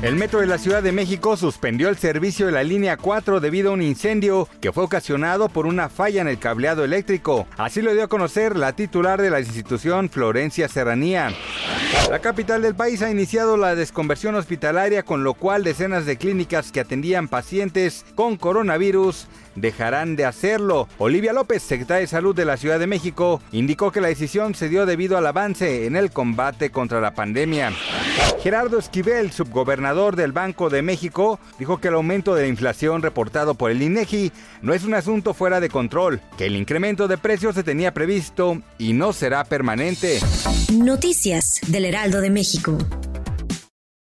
El metro de la Ciudad de México suspendió el servicio de la línea 4 debido a un incendio que fue ocasionado por una falla en el cableado eléctrico. Así lo dio a conocer la titular de la institución, Florencia Serranía. La capital del país ha iniciado la desconversión hospitalaria, con lo cual decenas de clínicas que atendían pacientes con coronavirus dejarán de hacerlo. Olivia López, secretaria de Salud de la Ciudad de México, indicó que la decisión se dio debido al avance en el combate contra la pandemia. Gerardo Esquivel, subgobernador del Banco de México, dijo que el aumento de la inflación reportado por el INEGI no es un asunto fuera de control, que el incremento de precios se tenía previsto y no será permanente. Noticias del Heraldo de México.